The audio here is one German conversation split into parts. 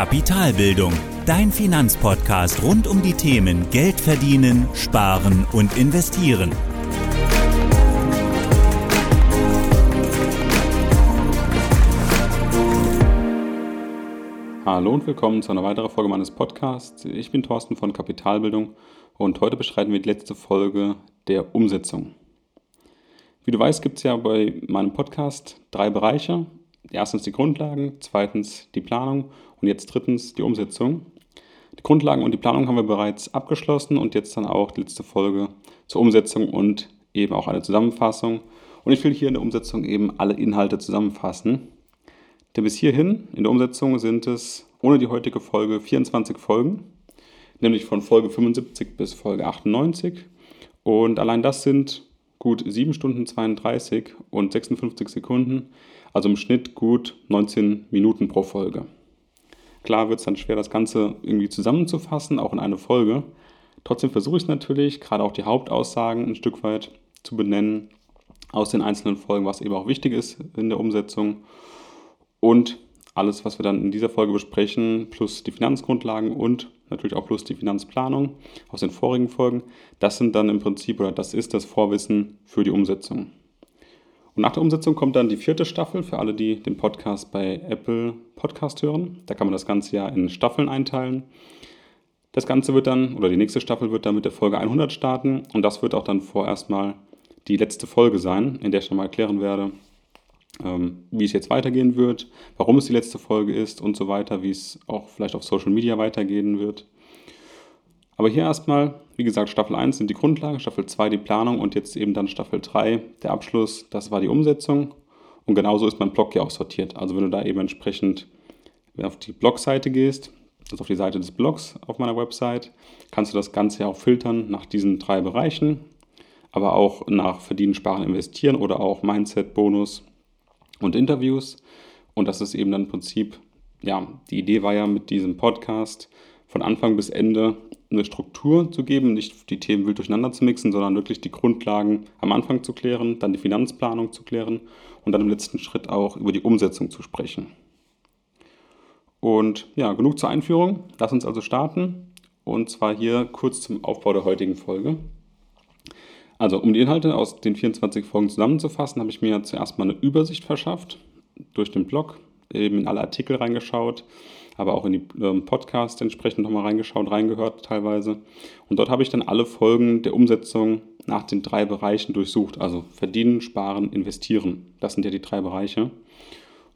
Kapitalbildung, dein Finanzpodcast rund um die Themen Geld verdienen, sparen und investieren. Hallo und willkommen zu einer weiteren Folge meines Podcasts. Ich bin Thorsten von Kapitalbildung und heute beschreiten wir die letzte Folge der Umsetzung. Wie du weißt, gibt es ja bei meinem Podcast drei Bereiche. Erstens die Grundlagen, zweitens die Planung und jetzt drittens die Umsetzung. Die Grundlagen und die Planung haben wir bereits abgeschlossen und jetzt dann auch die letzte Folge zur Umsetzung und eben auch eine Zusammenfassung. Und ich will hier in der Umsetzung eben alle Inhalte zusammenfassen. Denn bis hierhin in der Umsetzung sind es ohne die heutige Folge 24 Folgen, nämlich von Folge 75 bis Folge 98. Und allein das sind gut 7 Stunden 32 und 56 Sekunden, also im Schnitt gut 19 Minuten pro Folge. Klar wird es dann schwer, das Ganze irgendwie zusammenzufassen, auch in eine Folge. Trotzdem versuche ich es natürlich, gerade auch die Hauptaussagen ein Stück weit zu benennen aus den einzelnen Folgen, was eben auch wichtig ist in der Umsetzung. Und alles, was wir dann in dieser Folge besprechen, plus die Finanzgrundlagen und natürlich auch plus die Finanzplanung aus den vorigen Folgen, das sind dann im Prinzip oder das ist das Vorwissen für die Umsetzung. Nach der Umsetzung kommt dann die vierte Staffel für alle, die den Podcast bei Apple Podcast hören. Da kann man das Ganze ja in Staffeln einteilen. Das Ganze wird dann, oder die nächste Staffel wird dann mit der Folge 100 starten und das wird auch dann vorerst mal die letzte Folge sein, in der ich nochmal erklären werde, ähm, wie es jetzt weitergehen wird, warum es die letzte Folge ist und so weiter, wie es auch vielleicht auf Social Media weitergehen wird. Aber hier erstmal, wie gesagt, Staffel 1 sind die Grundlagen, Staffel 2 die Planung und jetzt eben dann Staffel 3 der Abschluss, das war die Umsetzung. Und genauso ist mein Blog ja auch sortiert. Also wenn du da eben entsprechend auf die Blogseite gehst, ist auf die Seite des Blogs auf meiner Website, kannst du das Ganze ja auch filtern nach diesen drei Bereichen, aber auch nach Verdienen, Sparen, Investieren oder auch Mindset, Bonus und Interviews. Und das ist eben dann im Prinzip, ja, die Idee war ja mit diesem Podcast von Anfang bis Ende eine Struktur zu geben, nicht die Themen wild durcheinander zu mixen, sondern wirklich die Grundlagen am Anfang zu klären, dann die Finanzplanung zu klären und dann im letzten Schritt auch über die Umsetzung zu sprechen. Und ja, genug zur Einführung. Lass uns also starten. Und zwar hier kurz zum Aufbau der heutigen Folge. Also, um die Inhalte aus den 24 Folgen zusammenzufassen, habe ich mir zuerst mal eine Übersicht verschafft durch den Blog, eben in alle Artikel reingeschaut, aber auch in die ähm, Podcasts entsprechend nochmal reingeschaut, reingehört teilweise. Und dort habe ich dann alle Folgen der Umsetzung nach den drei Bereichen durchsucht. Also verdienen, sparen, investieren. Das sind ja die drei Bereiche.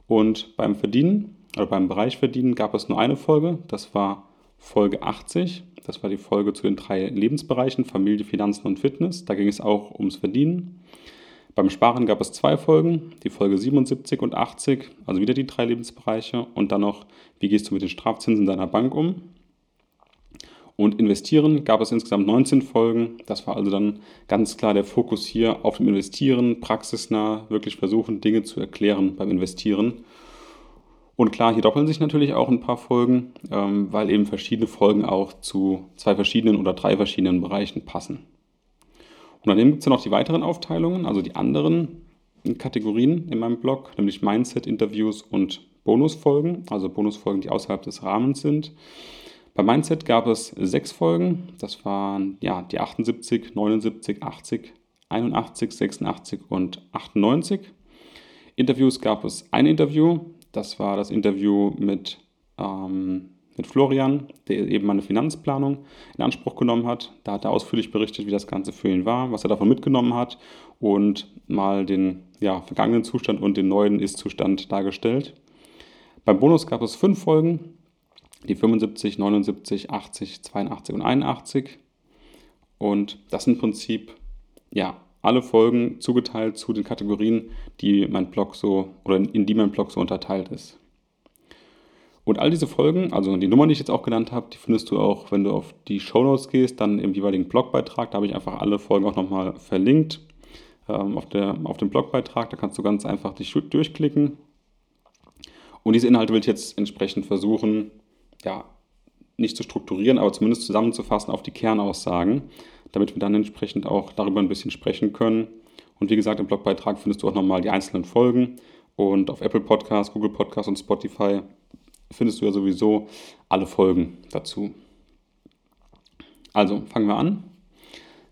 Und beim Verdienen, oder beim Bereich Verdienen, gab es nur eine Folge. Das war Folge 80. Das war die Folge zu den drei Lebensbereichen Familie, Finanzen und Fitness. Da ging es auch ums Verdienen. Beim Sparen gab es zwei Folgen, die Folge 77 und 80, also wieder die drei Lebensbereiche und dann noch, wie gehst du mit den Strafzinsen deiner Bank um? Und investieren gab es insgesamt 19 Folgen. Das war also dann ganz klar der Fokus hier auf dem Investieren, praxisnah, wirklich versuchen, Dinge zu erklären beim Investieren. Und klar, hier doppeln sich natürlich auch ein paar Folgen, ähm, weil eben verschiedene Folgen auch zu zwei verschiedenen oder drei verschiedenen Bereichen passen. Und daneben gibt es ja noch die weiteren Aufteilungen, also die anderen Kategorien in meinem Blog, nämlich Mindset-Interviews und Bonusfolgen, also Bonusfolgen, die außerhalb des Rahmens sind. Bei Mindset gab es sechs Folgen, das waren ja die 78, 79, 80, 81, 86 und 98. Interviews gab es ein Interview, das war das Interview mit ähm, mit Florian, der eben meine Finanzplanung in Anspruch genommen hat. Da hat er ausführlich berichtet, wie das Ganze für ihn war, was er davon mitgenommen hat und mal den ja, vergangenen Zustand und den neuen Ist-Zustand dargestellt. Beim Bonus gab es fünf Folgen, die 75, 79, 80, 82 und 81. Und das sind im Prinzip ja, alle Folgen zugeteilt zu den Kategorien, die mein Blog so oder in die mein Blog so unterteilt ist. Und all diese Folgen, also die Nummern, die ich jetzt auch genannt habe, die findest du auch, wenn du auf die Show Notes gehst, dann im jeweiligen Blogbeitrag. Da habe ich einfach alle Folgen auch nochmal verlinkt ähm, auf, der, auf dem Blogbeitrag. Da kannst du ganz einfach dich durchklicken. Und diese Inhalte will ich jetzt entsprechend versuchen, ja, nicht zu strukturieren, aber zumindest zusammenzufassen auf die Kernaussagen, damit wir dann entsprechend auch darüber ein bisschen sprechen können. Und wie gesagt, im Blogbeitrag findest du auch nochmal die einzelnen Folgen. Und auf Apple Podcasts, Google Podcasts und Spotify findest du ja sowieso alle Folgen dazu. Also fangen wir an.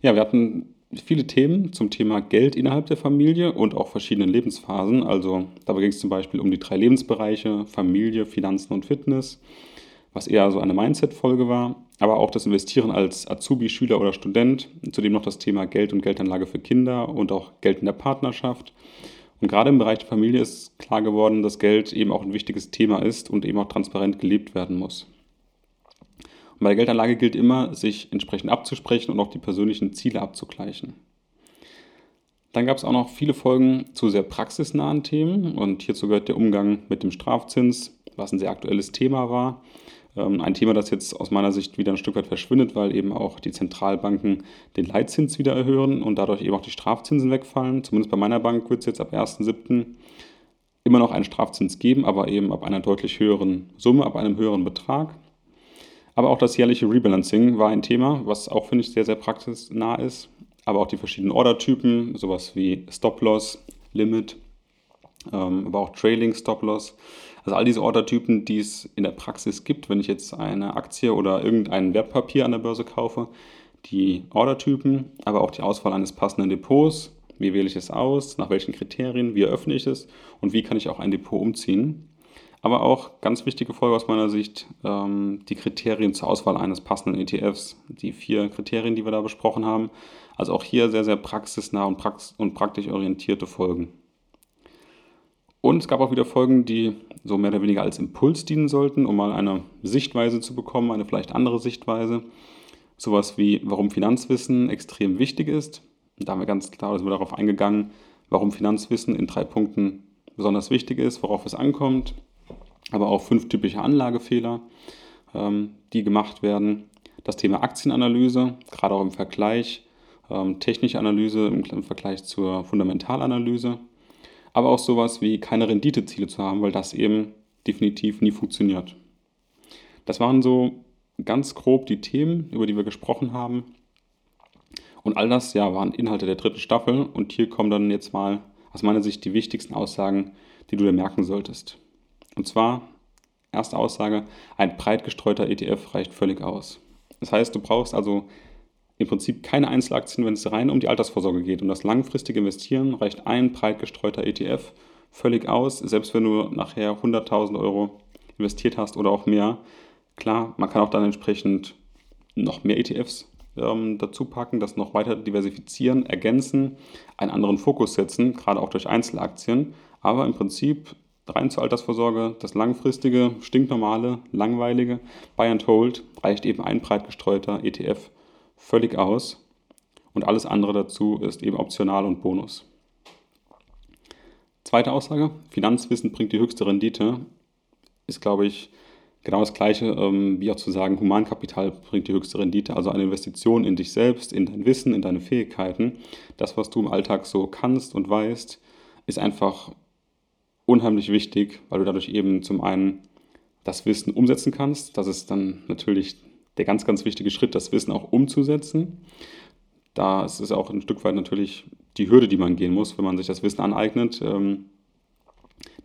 Ja, wir hatten viele Themen zum Thema Geld innerhalb der Familie und auch verschiedenen Lebensphasen. Also dabei ging es zum Beispiel um die drei Lebensbereiche Familie, Finanzen und Fitness, was eher so eine Mindset-Folge war, aber auch das Investieren als Azubi, Schüler oder Student, zudem noch das Thema Geld und Geldanlage für Kinder und auch Geld in der Partnerschaft. Und gerade im Bereich der Familie ist klar geworden, dass Geld eben auch ein wichtiges Thema ist und eben auch transparent gelebt werden muss. Und bei der Geldanlage gilt immer, sich entsprechend abzusprechen und auch die persönlichen Ziele abzugleichen. Dann gab es auch noch viele Folgen zu sehr praxisnahen Themen und hierzu gehört der Umgang mit dem Strafzins, was ein sehr aktuelles Thema war. Ähm, ein Thema, das jetzt aus meiner Sicht wieder ein Stück weit verschwindet, weil eben auch die Zentralbanken den Leitzins wieder erhöhen und dadurch eben auch die Strafzinsen wegfallen. Zumindest bei meiner Bank wird es jetzt ab 1.7. immer noch einen Strafzins geben, aber eben ab einer deutlich höheren Summe, ab einem höheren Betrag. Aber auch das jährliche Rebalancing war ein Thema, was auch, finde ich, sehr, sehr praxisnah ist. Aber auch die verschiedenen Ordertypen, sowas wie Stop-Loss, Limit, ähm, aber auch Trailing Stop-Loss. Also all diese Ordertypen, die es in der Praxis gibt, wenn ich jetzt eine Aktie oder irgendein Wertpapier an der Börse kaufe, die Ordertypen, aber auch die Auswahl eines passenden Depots, wie wähle ich es aus, nach welchen Kriterien, wie eröffne ich es und wie kann ich auch ein Depot umziehen. Aber auch ganz wichtige Folge aus meiner Sicht, ähm, die Kriterien zur Auswahl eines passenden ETFs, die vier Kriterien, die wir da besprochen haben. Also auch hier sehr, sehr praxisnah und, praktisch orientierte Folgen. Und es gab auch wieder Folgen, die so mehr oder weniger als Impuls dienen sollten, um mal eine Sichtweise zu bekommen, eine vielleicht andere Sichtweise. Sowas wie, warum Finanzwissen extrem wichtig ist. Und da haben wir ganz klar sind wir darauf eingegangen, warum Finanzwissen in drei Punkten besonders wichtig ist, worauf es ankommt, aber auch fünf typische Anlagefehler, ähm, die gemacht werden. Das Thema Aktienanalyse, gerade auch im Vergleich, ähm, technische Analyse im, im Vergleich zur Fundamentalanalyse, aber auch sowas wie keine Renditeziele zu haben, weil das eben definitiv nie funktioniert. Das waren so ganz grob die Themen, über die wir gesprochen haben. Und all das ja, waren Inhalte der dritten Staffel. Und hier kommen dann jetzt mal aus meiner Sicht die wichtigsten Aussagen, die du dir merken solltest. Und zwar, erste Aussage, ein breit gestreuter ETF reicht völlig aus. Das heißt, du brauchst also im Prinzip keine Einzelaktien, wenn es rein um die Altersvorsorge geht. Und das langfristige Investieren reicht ein breit gestreuter ETF völlig aus, selbst wenn du nachher 100.000 Euro investiert hast oder auch mehr. Klar, man kann auch dann entsprechend noch mehr ETFs ähm, dazu packen, das noch weiter diversifizieren, ergänzen, einen anderen Fokus setzen, gerade auch durch Einzelaktien. Aber im Prinzip rein zur Altersvorsorge, das langfristige, stinknormale, langweilige Buy and Hold reicht eben ein breit gestreuter ETF völlig aus und alles andere dazu ist eben optional und Bonus. Zweite Aussage, Finanzwissen bringt die höchste Rendite, ist glaube ich genau das gleiche ähm, wie auch zu sagen, Humankapital bringt die höchste Rendite, also eine Investition in dich selbst, in dein Wissen, in deine Fähigkeiten. Das, was du im Alltag so kannst und weißt, ist einfach unheimlich wichtig, weil du dadurch eben zum einen das Wissen umsetzen kannst. Das ist dann natürlich der ganz, ganz wichtige Schritt, das Wissen auch umzusetzen. Da ist es auch ein Stück weit natürlich die Hürde, die man gehen muss, wenn man sich das Wissen aneignet, ähm,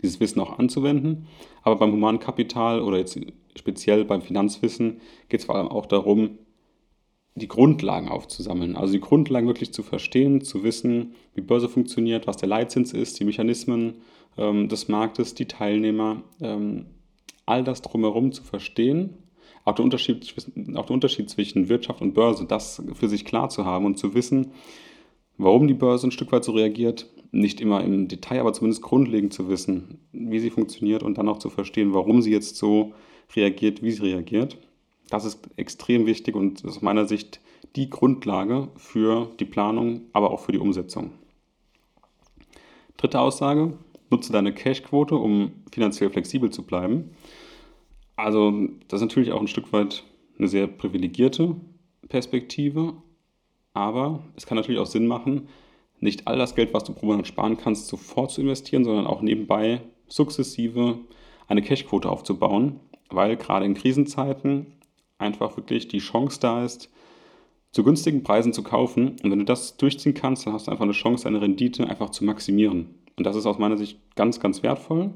dieses Wissen auch anzuwenden. Aber beim Humankapital oder jetzt speziell beim Finanzwissen geht es vor allem auch darum, die Grundlagen aufzusammeln. Also die Grundlagen wirklich zu verstehen, zu wissen, wie Börse funktioniert, was der Leitzins ist, die Mechanismen ähm, des Marktes, die Teilnehmer, ähm, all das drumherum zu verstehen, auch der, Unterschied, auch der Unterschied zwischen Wirtschaft und Börse, das für sich klar zu haben und zu wissen, warum die Börse ein Stück weit so reagiert, nicht immer im Detail, aber zumindest grundlegend zu wissen, wie sie funktioniert und dann auch zu verstehen, warum sie jetzt so reagiert, wie sie reagiert. Das ist extrem wichtig und aus meiner Sicht die Grundlage für die Planung, aber auch für die Umsetzung. Dritte Aussage, nutze deine Cashquote, um finanziell flexibel zu bleiben. Also das ist natürlich auch ein Stück weit eine sehr privilegierte Perspektive, aber es kann natürlich auch Sinn machen, nicht all das Geld, was du pro Monat sparen kannst, sofort zu investieren, sondern auch nebenbei sukzessive eine Cashquote aufzubauen, weil gerade in Krisenzeiten einfach wirklich die Chance da ist, zu günstigen Preisen zu kaufen. Und wenn du das durchziehen kannst, dann hast du einfach eine Chance, deine Rendite einfach zu maximieren. Und das ist aus meiner Sicht ganz, ganz wertvoll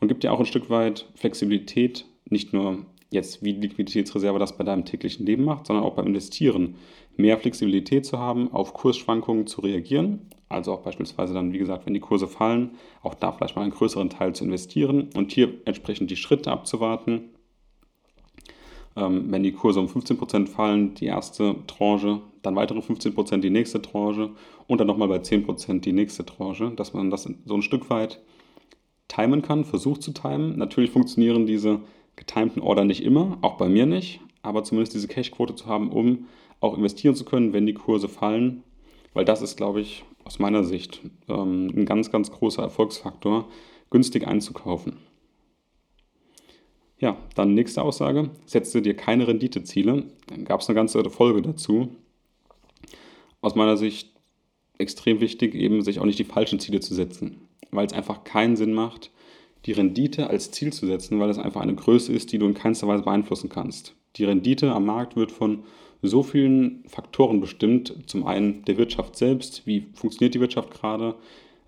und gibt dir auch ein Stück weit Flexibilität nicht nur jetzt wie Liquiditätsreserve das bei deinem täglichen Leben macht, sondern auch beim Investieren mehr Flexibilität zu haben, auf Kursschwankungen zu reagieren. Also auch beispielsweise dann, wie gesagt, wenn die Kurse fallen, auch da vielleicht mal einen größeren Teil zu investieren und hier entsprechend die Schritte abzuwarten. Ähm, wenn die Kurse um 15% fallen, die erste Tranche, dann weitere 15% die nächste Tranche und dann nochmal bei 10% die nächste Tranche, dass man das so ein Stück weit timen kann, versucht zu timen. Natürlich funktionieren diese getimten Order nicht immer, auch bei mir nicht, aber zumindest diese Cash-Quote zu haben, um auch investieren zu können, wenn die Kurse fallen, weil das ist, glaube ich, aus meiner Sicht ähm, ein ganz, ganz großer Erfolgsfaktor, günstig einzukaufen. Ja, dann nächste Aussage, setze dir keine Renditeziele. Dann gab es eine ganze Folge dazu. Aus meiner Sicht extrem wichtig, eben sich auch nicht die falschen Ziele zu setzen, weil es einfach keinen Sinn macht, die Rendite als Ziel zu setzen, weil es einfach eine Größe ist, die du in keinster Weise beeinflussen kannst. Die Rendite am Markt wird von so vielen Faktoren bestimmt. Zum einen der Wirtschaft selbst, wie funktioniert die Wirtschaft gerade,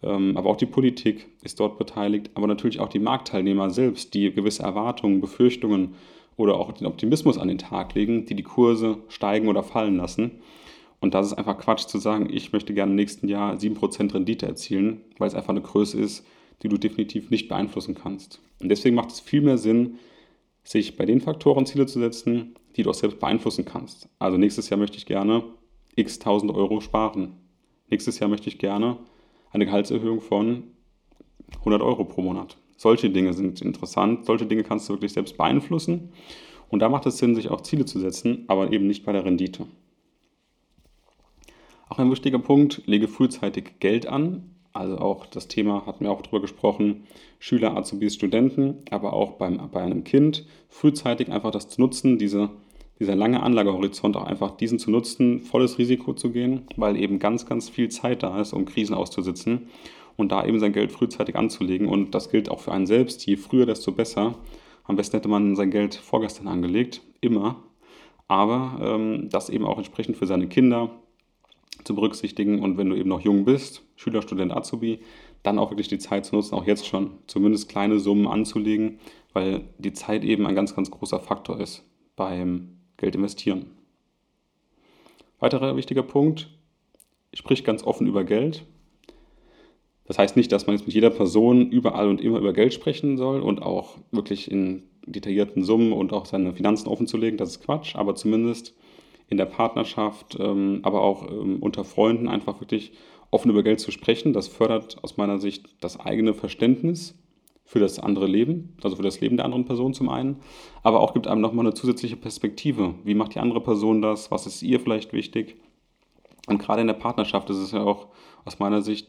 ähm, aber auch die Politik ist dort beteiligt, aber natürlich auch die Marktteilnehmer selbst, die gewisse Erwartungen, Befürchtungen oder auch den Optimismus an den Tag legen, die die Kurse steigen oder fallen lassen. Und das ist einfach Quatsch zu sagen, ich möchte gerne im nächsten Jahr 7% Rendite erzielen, weil es einfach eine Größe ist, die du definitiv nicht beeinflussen kannst. Und deswegen macht es viel mehr Sinn, sich bei den Faktoren Ziele zu setzen, die du auch selbst beeinflussen kannst. Also nächstes Jahr möchte ich gerne x 1000 Euro sparen. Nächstes Jahr möchte ich gerne eine Gehaltserhöhung von 100 Euro pro Monat. Solche Dinge sind interessant. Solche Dinge kannst du wirklich selbst beeinflussen. Und da macht es Sinn, sich auch Ziele zu setzen, aber eben nicht bei der Rendite. Auch ein wichtiger Punkt, lege frühzeitig Geld an. Also auch das Thema hatten wir auch darüber gesprochen, Schüler, Azubis, Studenten, aber auch beim, bei einem Kind, frühzeitig einfach das zu nutzen, diese, dieser lange Anlagehorizont auch einfach diesen zu nutzen, volles Risiko zu gehen, weil eben ganz, ganz viel Zeit da ist, um Krisen auszusitzen und da eben sein Geld frühzeitig anzulegen. Und das gilt auch für einen selbst. Je früher, desto besser. Am besten hätte man sein Geld vorgestern angelegt, immer. Aber ähm, das eben auch entsprechend für seine Kinder, zu berücksichtigen und wenn du eben noch jung bist, Schüler, Student, Azubi, dann auch wirklich die Zeit zu nutzen, auch jetzt schon zumindest kleine Summen anzulegen, weil die Zeit eben ein ganz, ganz großer Faktor ist beim Geld investieren. Weiterer wichtiger Punkt, sprich ganz offen über Geld. Das heißt nicht, dass man jetzt mit jeder Person überall und immer über Geld sprechen soll und auch wirklich in detaillierten Summen und auch seine Finanzen offenzulegen, das ist Quatsch, aber zumindest in der Partnerschaft, ähm, aber auch ähm, unter Freunden einfach wirklich offen über Geld zu sprechen. Das fördert aus meiner Sicht das eigene Verständnis für das andere Leben, also für das Leben der anderen Person zum einen, aber auch gibt einem nochmal eine zusätzliche Perspektive. Wie macht die andere Person das? Was ist ihr vielleicht wichtig? Und gerade in der Partnerschaft ist es ja auch aus meiner Sicht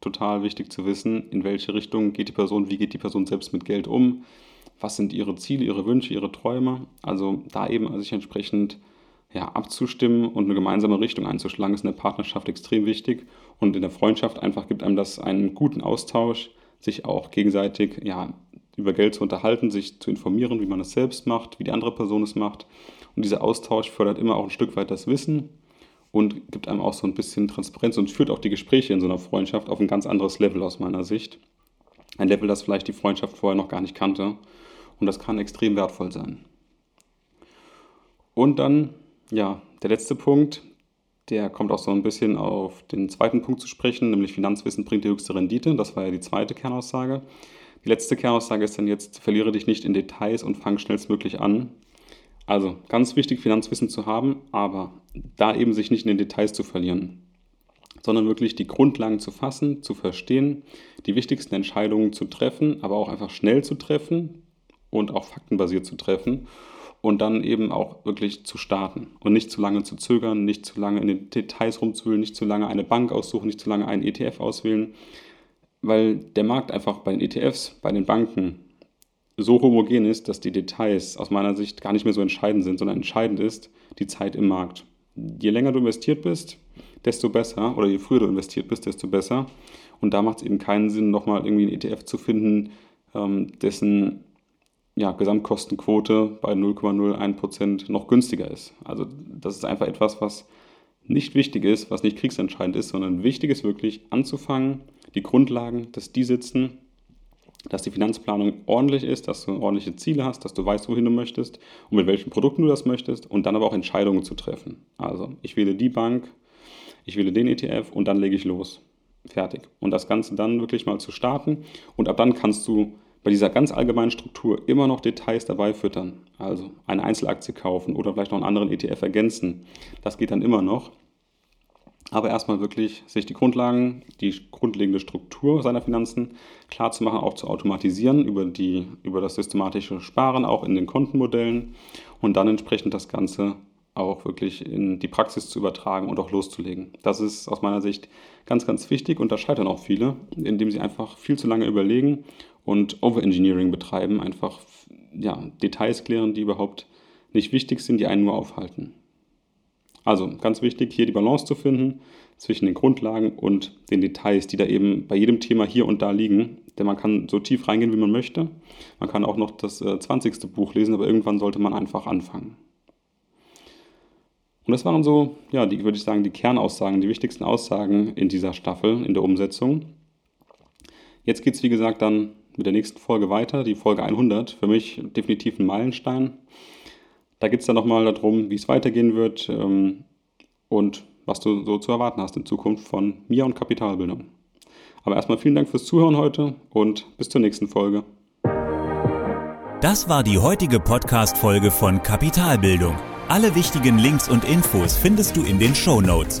total wichtig zu wissen, in welche Richtung geht die Person, wie geht die Person selbst mit Geld um, was sind ihre Ziele, ihre Wünsche, ihre Träume. Also da eben sich entsprechend ja, abzustimmen und eine gemeinsame Richtung einzuschlagen, ist in der Partnerschaft extrem wichtig. Und in der Freundschaft einfach gibt einem das einen guten Austausch, sich auch gegenseitig ja, über Geld zu unterhalten, sich zu informieren, wie man es selbst macht, wie die andere Person es macht. Und dieser Austausch fördert immer auch ein Stück weit das Wissen und gibt einem auch so ein bisschen Transparenz und führt auch die Gespräche in so einer Freundschaft auf ein ganz anderes Level aus meiner Sicht. Ein Level, das vielleicht die Freundschaft vorher noch gar nicht kannte. Und das kann extrem wertvoll sein. Und dann ja, der letzte Punkt, der kommt auch so ein bisschen auf den zweiten Punkt zu sprechen, nämlich Finanzwissen bringt die höchste Rendite. Das war ja die zweite Kernaussage. Die letzte Kernaussage ist dann jetzt, verliere dich nicht in Details und fang schnellstmöglich an. Also ganz wichtig, Finanzwissen zu haben, aber da eben sich nicht in den Details zu verlieren, sondern wirklich die Grundlagen zu fassen, zu verstehen, die wichtigsten Entscheidungen zu treffen, aber auch einfach schnell zu treffen und auch faktenbasiert zu treffen und dann eben auch wirklich zu starten und nicht zu lange zu zögern, nicht zu lange in den Details rumzuwühlen, nicht zu lange eine Bank aussuchen, nicht zu lange einen ETF auswählen, weil der Markt einfach bei den ETFs, bei den Banken so homogen ist, dass die Details aus meiner Sicht gar nicht mehr so entscheidend sind, sondern entscheidend ist die Zeit im Markt. Je länger du investiert bist, desto besser, oder je früher du investiert bist, desto besser. Und da macht es eben keinen Sinn, nochmal irgendwie einen ETF zu finden, ähm, dessen ja, Gesamtkostenquote bei 0,01% noch günstiger ist. Also das ist einfach etwas, was nicht wichtig ist, was nicht kriegsentscheidend ist, sondern wichtig ist wirklich anzufangen, die Grundlagen, dass die sitzen dass die Finanzplanung ordentlich ist, dass du ordentliche Ziele hast, dass du weißt, wohin du möchtest und mit welchen Produkten du das möchtest und dann aber auch Entscheidungen zu treffen. Also ich wähle die Bank, ich wähle den ETF und dann lege ich los. Fertig. Und das Ganze dann wirklich mal zu starten und ab dann kannst du bei dieser ganz allgemeinen Struktur immer noch Details dabei füttern. Also eine Einzelaktie kaufen oder vielleicht noch einen anderen ETF ergänzen. Das geht dann immer noch. Aber erstmal wirklich sich die Grundlagen, die grundlegende Struktur seiner Finanzen klar zu machen, auch zu automatisieren über, die, über das systematische Sparen, auch in den Kontenmodellen und dann entsprechend das Ganze auch wirklich in die Praxis zu übertragen und auch loszulegen. Das ist aus meiner Sicht ganz, ganz wichtig und da scheitern auch viele, indem sie einfach viel zu lange überlegen und Overengineering betreiben, einfach ja, Details klären, die überhaupt nicht wichtig sind, die einen nur aufhalten. Also ganz wichtig, hier die Balance zu finden zwischen den Grundlagen und den Details, die da eben bei jedem Thema hier und da liegen. Denn man kann so tief reingehen, wie man möchte. Man kann auch noch das äh, 20. Buch lesen, aber irgendwann sollte man einfach anfangen. Und das waren so, ja, die würde ich sagen, die Kernaussagen, die wichtigsten Aussagen in dieser Staffel, in der Umsetzung. Jetzt geht es, wie gesagt, dann mit der nächsten Folge weiter, die Folge 100. Für mich definitiv ein Meilenstein. Da geht es dann nochmal darum, wie es weitergehen wird ähm, und was du so zu erwarten hast in Zukunft von mir und Kapitalbildung. Aber erstmal vielen Dank fürs Zuhören heute und bis zur nächsten Folge. Das war die heutige Podcast-Folge von Kapitalbildung. Alle wichtigen Links und Infos findest du in den Show Notes.